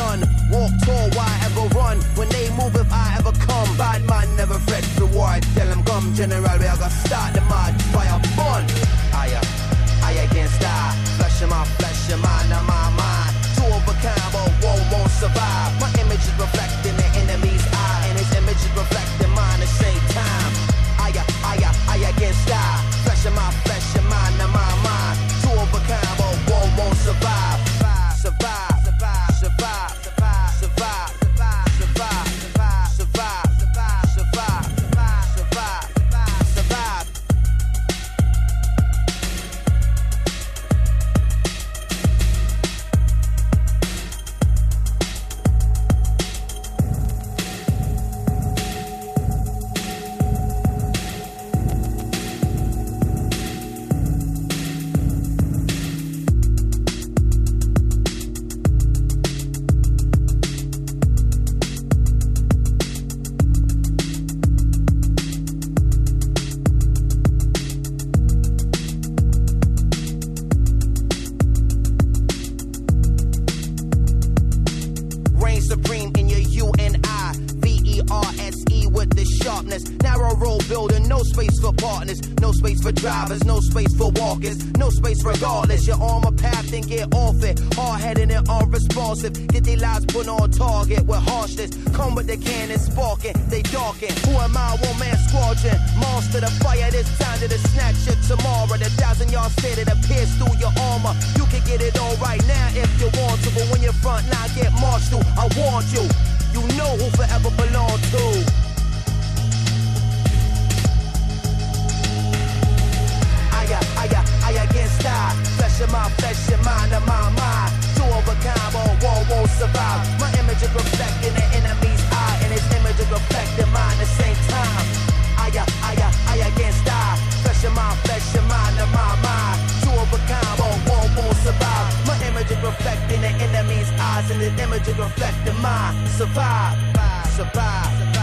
Walk tall constant image of reflecting mind. Survive, survive. survive.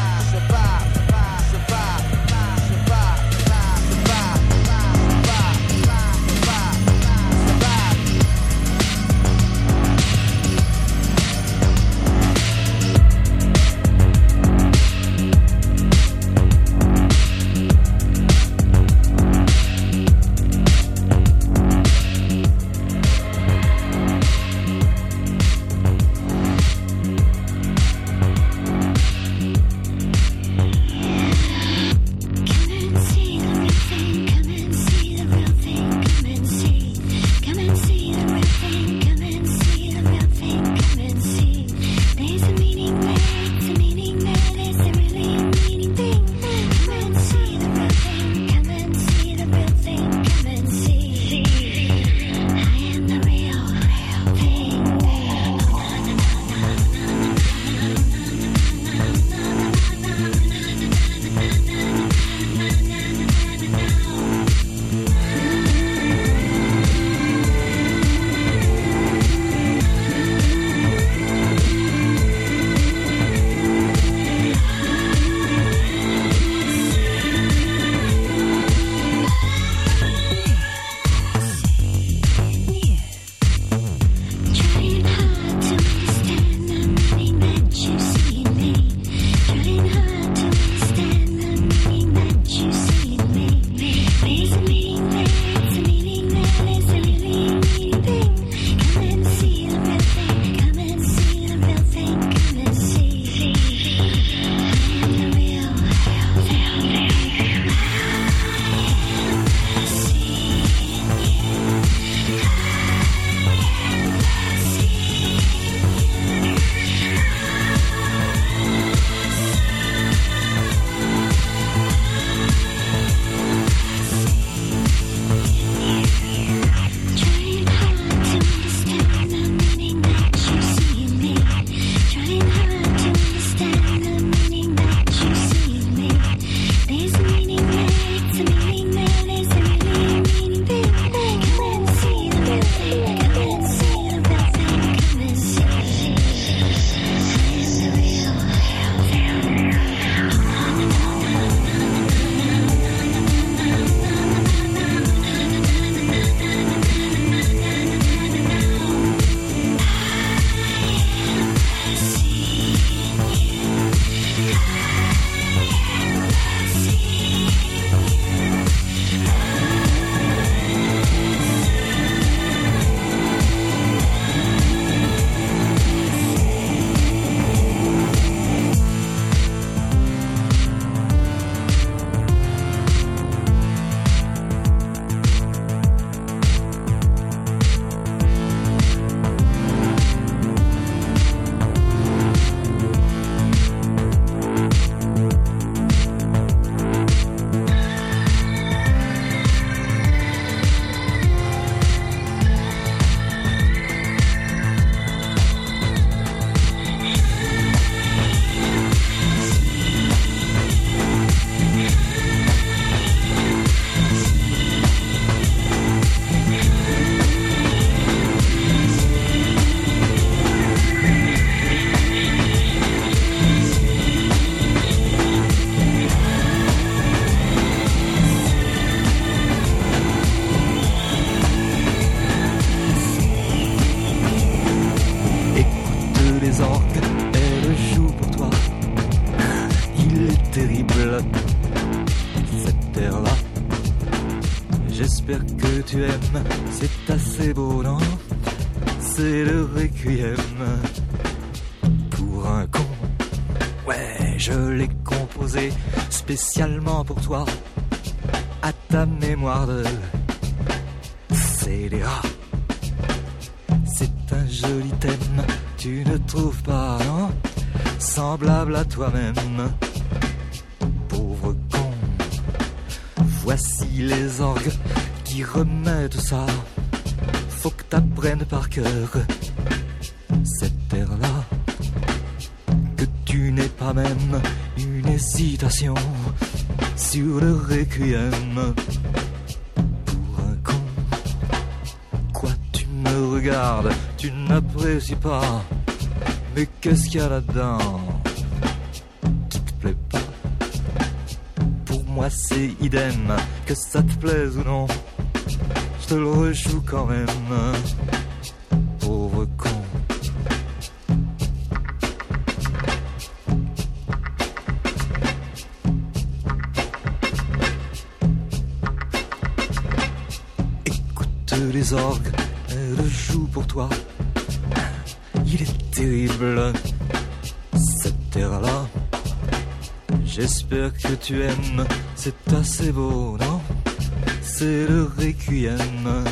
Qu'est-ce qu'il y a là-dedans? Qui te plaît pas Pour moi c'est idem, que ça te plaise ou non, je te le rejoue quand même. Pauvre con. Écoute les orgues, elles jouent pour toi terrible, cette terre-là. J'espère que tu aimes, c'est assez beau, non? C'est le requiem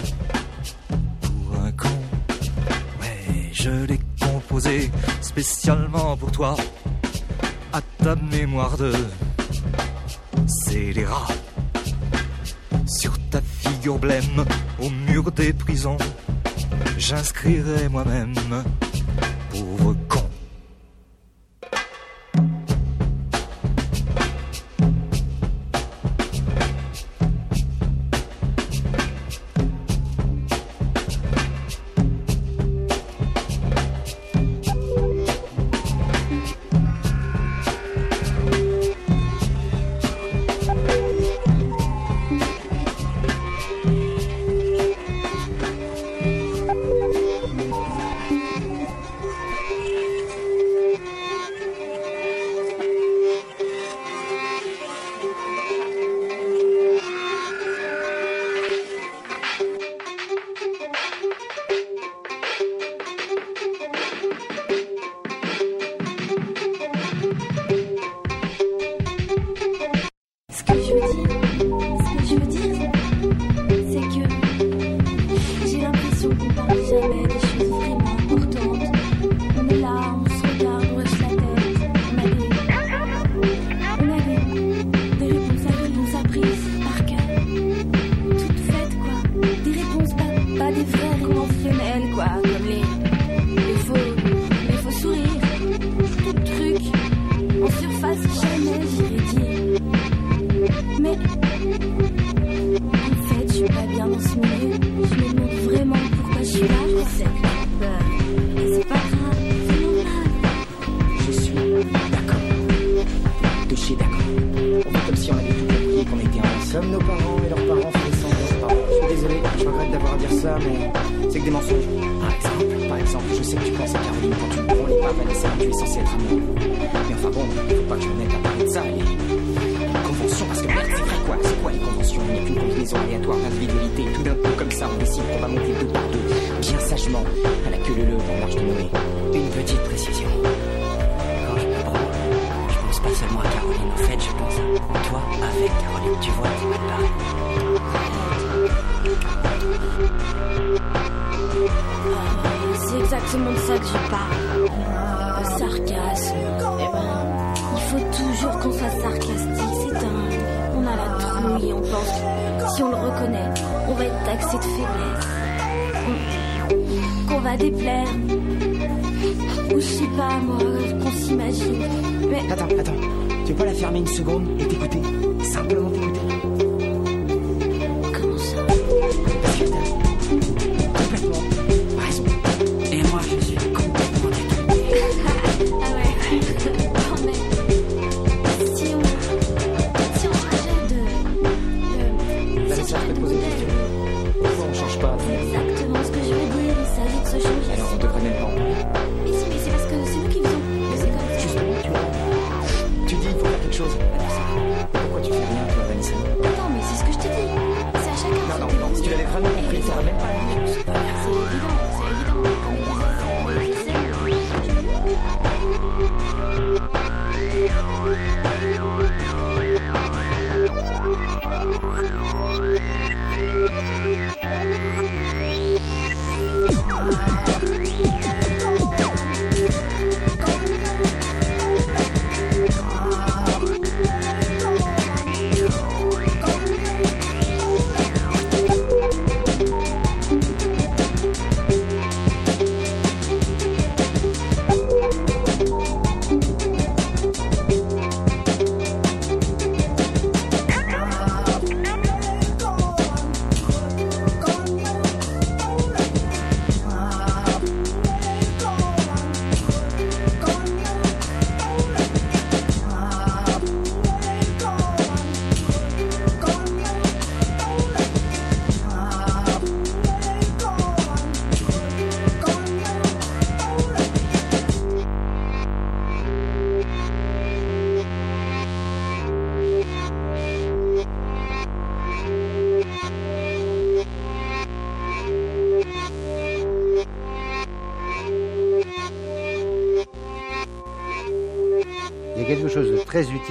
pour un con. Ouais, je l'ai composé spécialement pour toi, à ta mémoire de scélérat. Sur ta figure blême, au mur des prisons, j'inscrirai moi-même vraiment compris, ça n'a même pas C'est évident, c'est évident.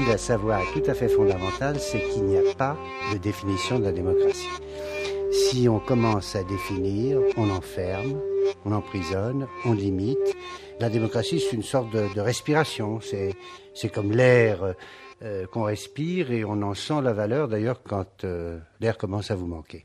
À savoir tout à fait fondamental, c'est qu'il n'y a pas de définition de la démocratie. Si on commence à définir, on enferme, on emprisonne, on limite. La démocratie, c'est une sorte de, respiration. C'est comme l'air euh, qu'on respire et on en sent la valeur d'ailleurs quand euh, l'air commence à vous manquer.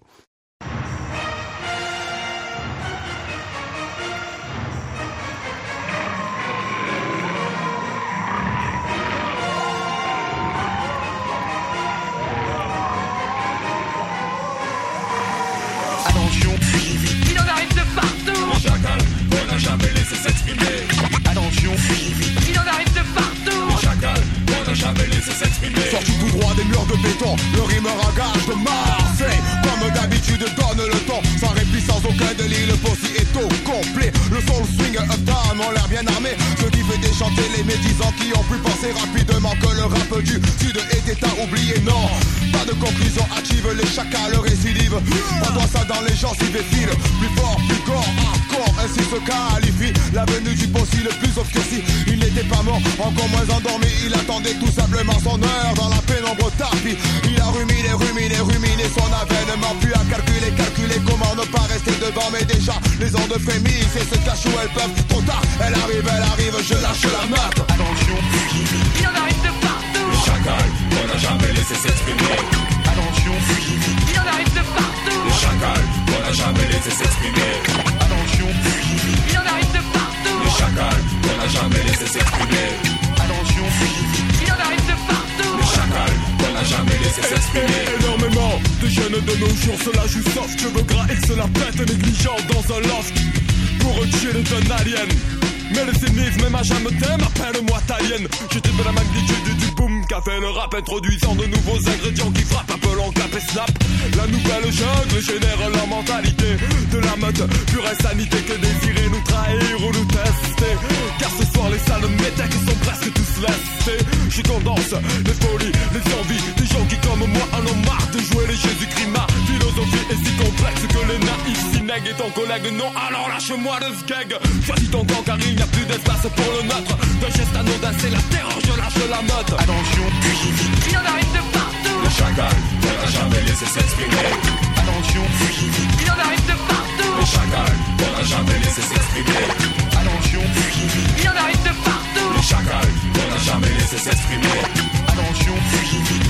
Bien armé Ce qui fait déchanter les médisants qui ont pu penser rapidement que le rap du sud était à oublier Non, pas de conclusion active, les chacals récidivent. On voit ça dans les gens s'y défilent. Plus fort, plus corps, hardcore, ainsi se qualifie. La venue du possi le plus obscurci Il n'était pas mort, encore moins endormi. Il attendait tout simplement son heure dans la pénombre tapis. Il a ruminé, ruminé, ruminé son avènement. Puis a calculé, calculé comment ne pas rester devant. Mais déjà les ondes frémissent et se cachent où elles peuvent Trop tard, elle arrive, elle arrive, je lâche la meute Attention, il en arrive de partout. Le chacal, on n'a jamais laissé s'exprimer. Attention, il en arrive de partout. Le chacal, on n'a jamais laissé s'exprimer. Attention, il en arrive de partout. Le chacal, on n'a jamais laissé s'exprimer. Attention, il en arrive de partout. Le chacal, on n'a jamais laissé s'exprimer Énormément de jeunes de nos jours, cela joue soft Cheveux gras et se la pète négligent dans un loft Pour tuer d'un alien mais le cynisme et ma jamais t'aime, appelle-moi Talienne J'étais de la magnitude du boom qu'a fait le rap Introduisant de nouveaux ingrédients qui frappent Appelant clap et snap. La nouvelle jungle génère la mentalité De la mode pure insanité que désirer nous trahir ou nous tester. Car ce soir les salles métèques sont presque tous lestés Je condense les folies, les envies comme moi en ont marre de jouer les Jésus-Christ. Ma philosophie est si complexe que les naïfs s'y nèguent Et ton collègue. Non, alors lâche-moi ce gag Choisis ton camp car il n'y a plus d'espace pour le nôtre. D'un geste anodin c'est la terreur, je lâche la motte Attention, il en arrive de partout. Le chacal, on n'a jamais laissé s'exprimer. Attention, il en arrive de partout Le chacal, on n'a jamais laissé s'exprimer Attention, il en arrive de partout Le chacal, on n'a jamais laissé s'exprimer Attention,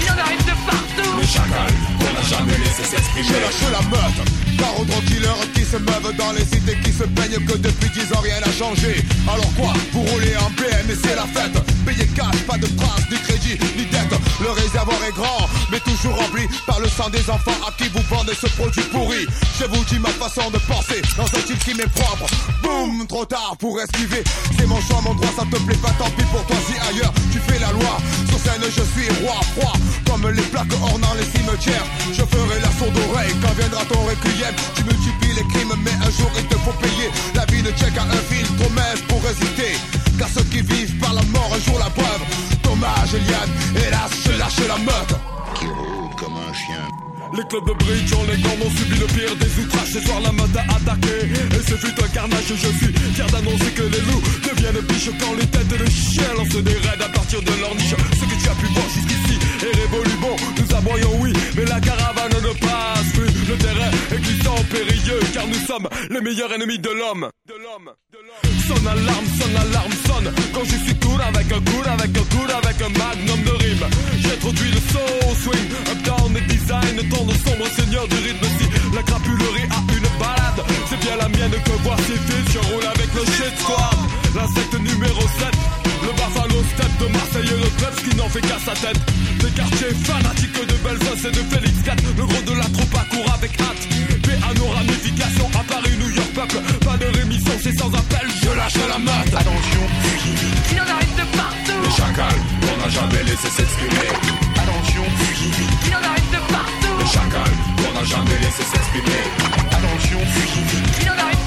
il en arrive de partout. Le chacal, on n'a jamais laissé s'exprimer. J'ai lâché la meute aux tranquilleurs qui se meuvent dans les cités qui se peignent que depuis 10 ans rien n'a changé. Alors quoi Vous roulez en PM et c'est la fête. Payez cash, pas de traces, ni crédit, ni dette. Le réservoir est grand, mais toujours rempli par le sang des enfants à qui vous vendez ce produit pourri. Je vous dis ma façon de penser dans un style qui m'est propre. Boum, trop tard pour esquiver. C'est mon choix, mon droit, ça te plaît pas, tant pis pour toi si ailleurs tu fais la loi. Sur scène, je suis roi, froid, comme les plaques ornant les cimetières. Je ferai la sourde oreille quand viendra ton tu multiplies les crimes, mais un jour il te faut payer. La vie ne tient qu'à un fil, promesse pour résister. Car ceux qui vivent par la mort, un jour la preuve. Dommage, Eliane, hélas, je lâche la meute. Qui roule comme un chien. Les clubs de bridge ont les gants ont subi le pire des outrages. Ce soir la mode a attaqué et ce fut un carnage. Je suis fier d'annoncer que les loups deviennent biches quand les têtes de chien lancent des raids à partir de leur niche. Ce que tu as pu voir jusqu'ici est révolu. Bon, nous aboyons oui, mais la caravane ne passe plus. Le terrain est glissant, périlleux, car nous sommes les meilleurs ennemis de l'homme. De l'homme. Sonne alarme, sonne alarme, sonne. Quand je suis cool avec un coup, avec un coup, avec un magnum de rime. J'introduis le soul swing, up down et design, tendre sombre seigneur du rythme. Si la crapulerie a une balade, c'est bien la mienne que voici vite. Je roule avec le shit squad, l'insecte numéro 7. Le Buffalo Step de Marseille et le club qui n'en fait qu'à sa tête. Des quartiers fanatiques de Belfast et de Félix 4. Le gros de la troupe accourt avec hâte. Nos ramifications à Paris, New York, peuple. Pas de rémission, c'est sans appel. Je lâche la meute. Attention, il y en arrive de partout? Les chacals, on n'a jamais laissé s'exprimer. Attention, il y en arrive de partout? Les chacals, on n'a jamais laissé s'exprimer. Attention, il y en arrive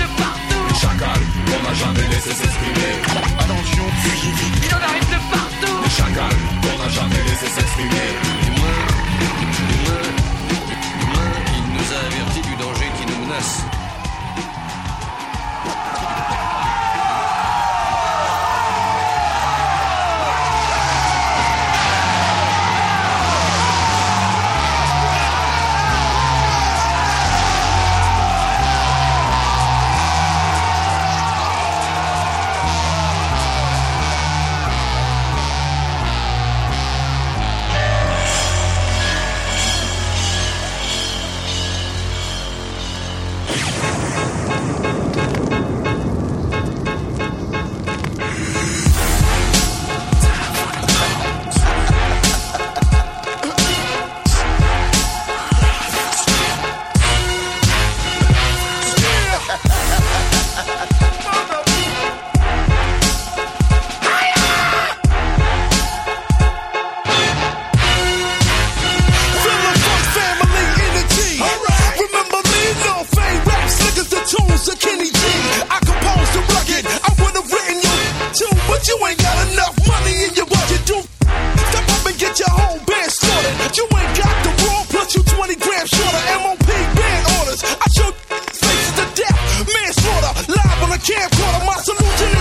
chacals, on n'a jamais laissé s'exprimer. Attention, il y en arrive de partout. Les chacals, on n'a jamais laissé s'exprimer. Il nous a avertis du danger qui nous menace. some more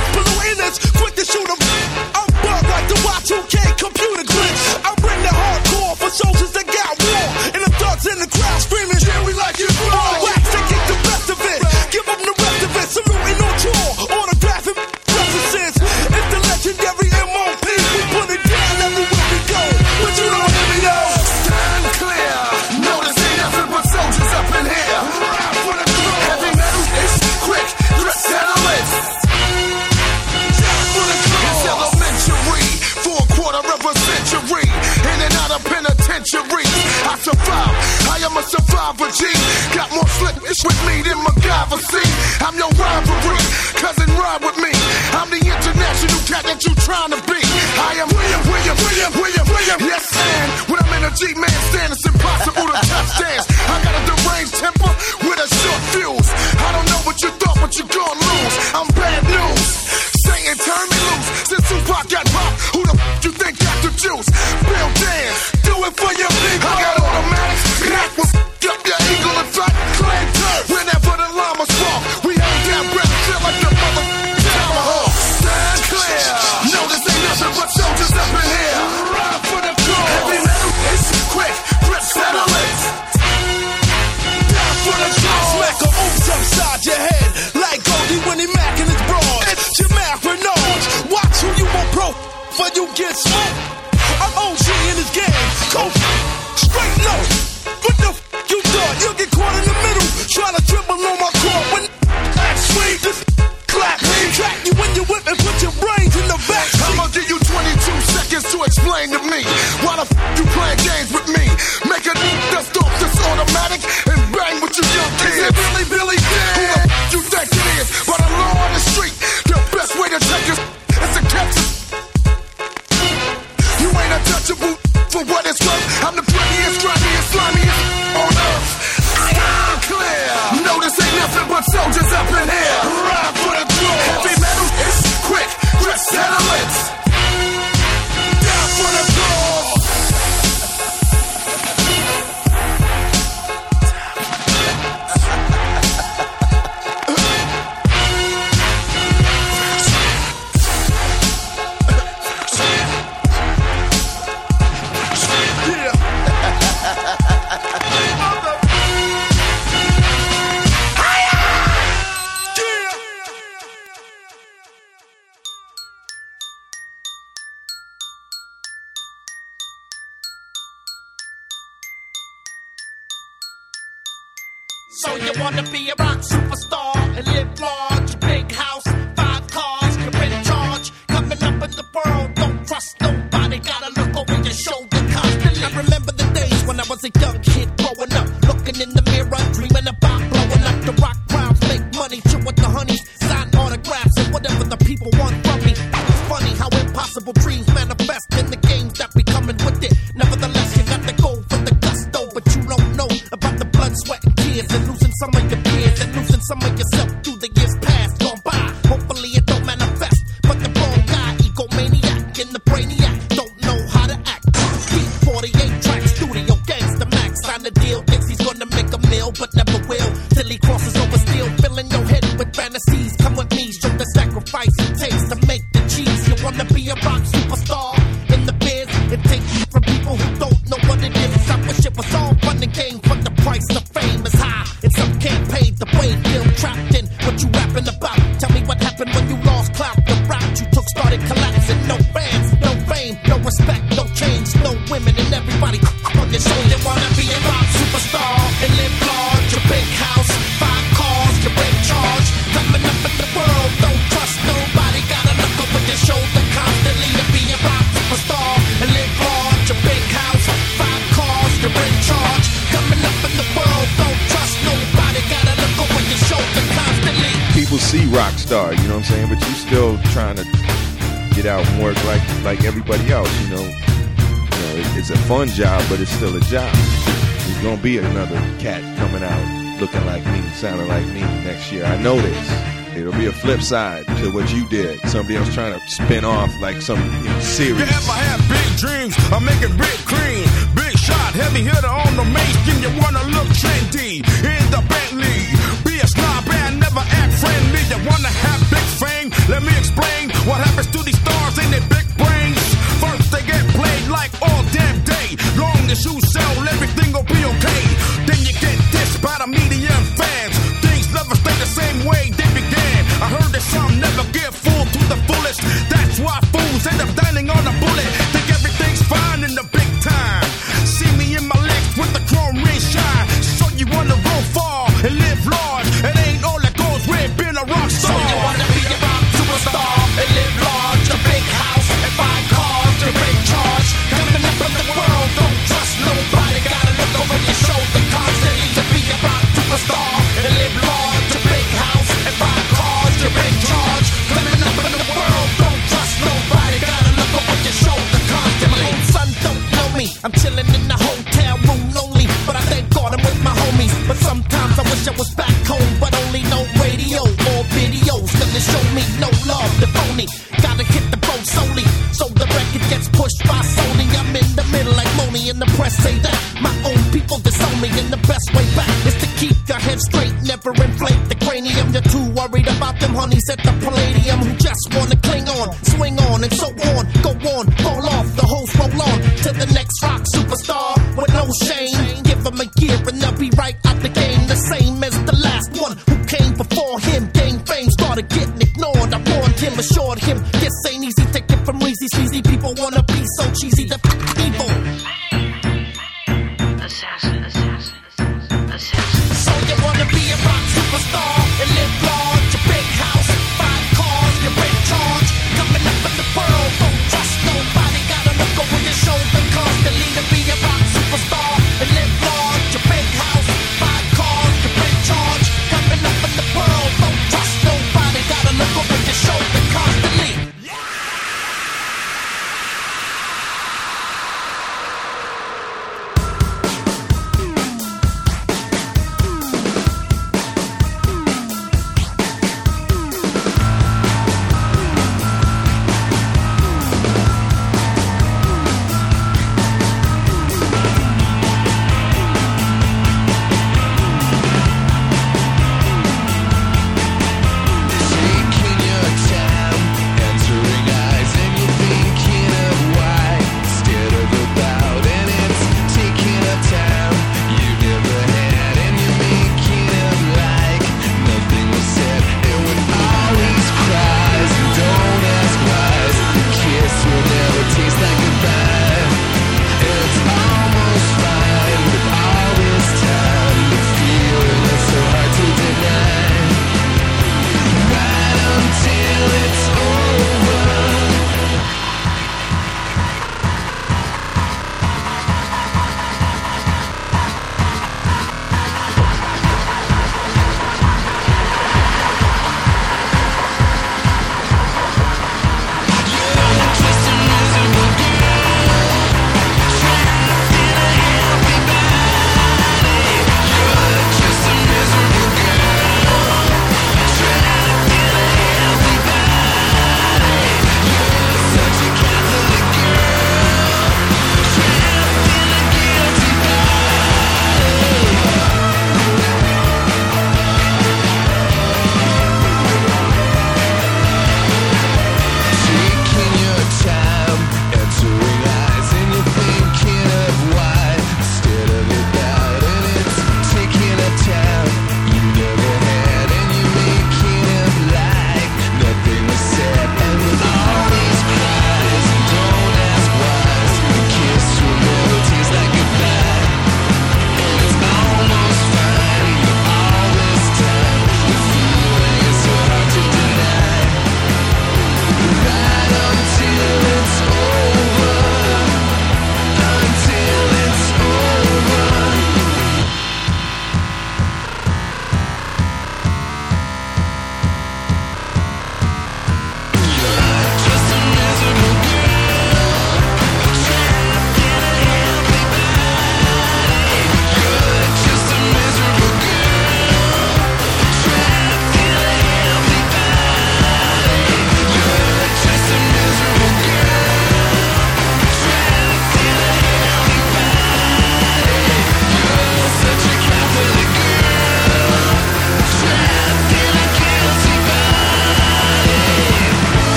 I'm saying? But you're still trying to get out and work like like everybody else, you know. You know it, it's a fun job, but it's still a job. There's gonna be another cat coming out looking like me, sounding like me next year. I know this. It'll be a flip side to what you did. Somebody else trying to spin off like some you know, series. Yeah, I have big dreams, I'm making big cream. Big shot, heavy hitter on the making. You wanna look trendy in the Bentley. Be a snob and never act friendly. You wanna have big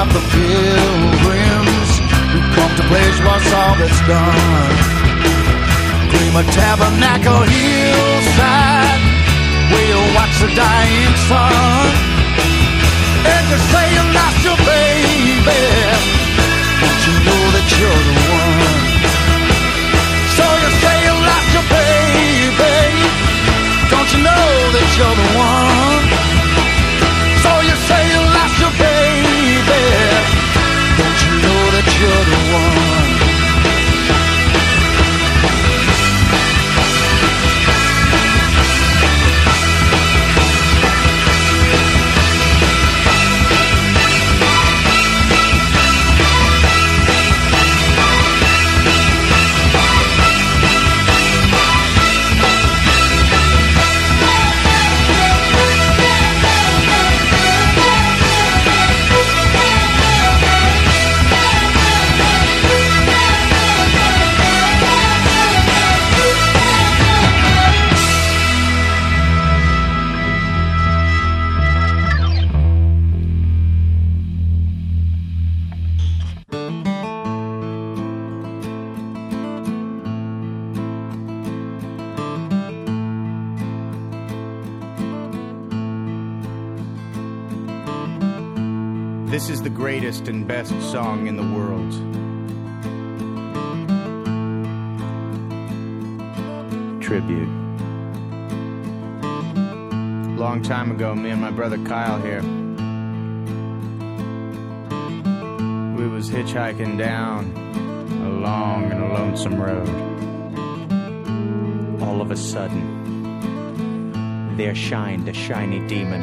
of the pilgrims who come to place what's all that's done. Claim a tabernacle hillside you watch the dying sun. And you say you lost your baby. Don't you know that you're the one? So you say you lost your baby. Don't you know that you're the one? You're the one? Greatest and best song in the world. Tribute. Long time ago, me and my brother Kyle here. We was hitchhiking down a long and lonesome road. All of a sudden, there shined a shiny demon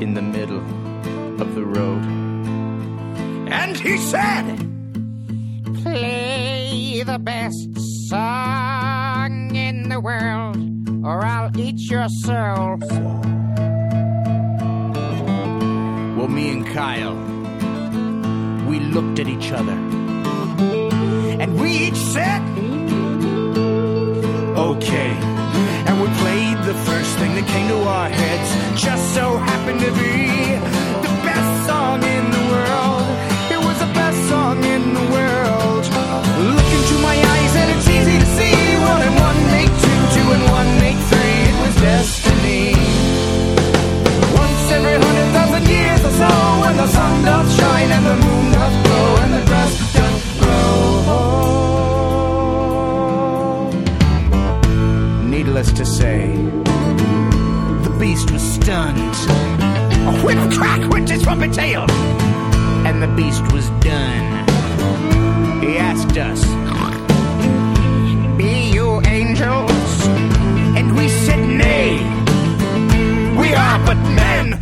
in the middle of the road. And he said, Play the best song in the world, or I'll eat your soul. Well, me and Kyle, we looked at each other. And we each said, Okay. And we played the first thing that came to our heads. Just so happened to be song in the world. It was the best song in the world. Look into my eyes and it's easy to see. One and one make two, two and one make three. It was destiny. Once every hundred thousand years or so, when the sun doth shine and the moon doth glow and the grass doth grow. Needless to say, the beast was stunned. A whip crack went his trumpet tail, and the beast was done. He asked us, Be you angels? And we said, Nay, we are but men.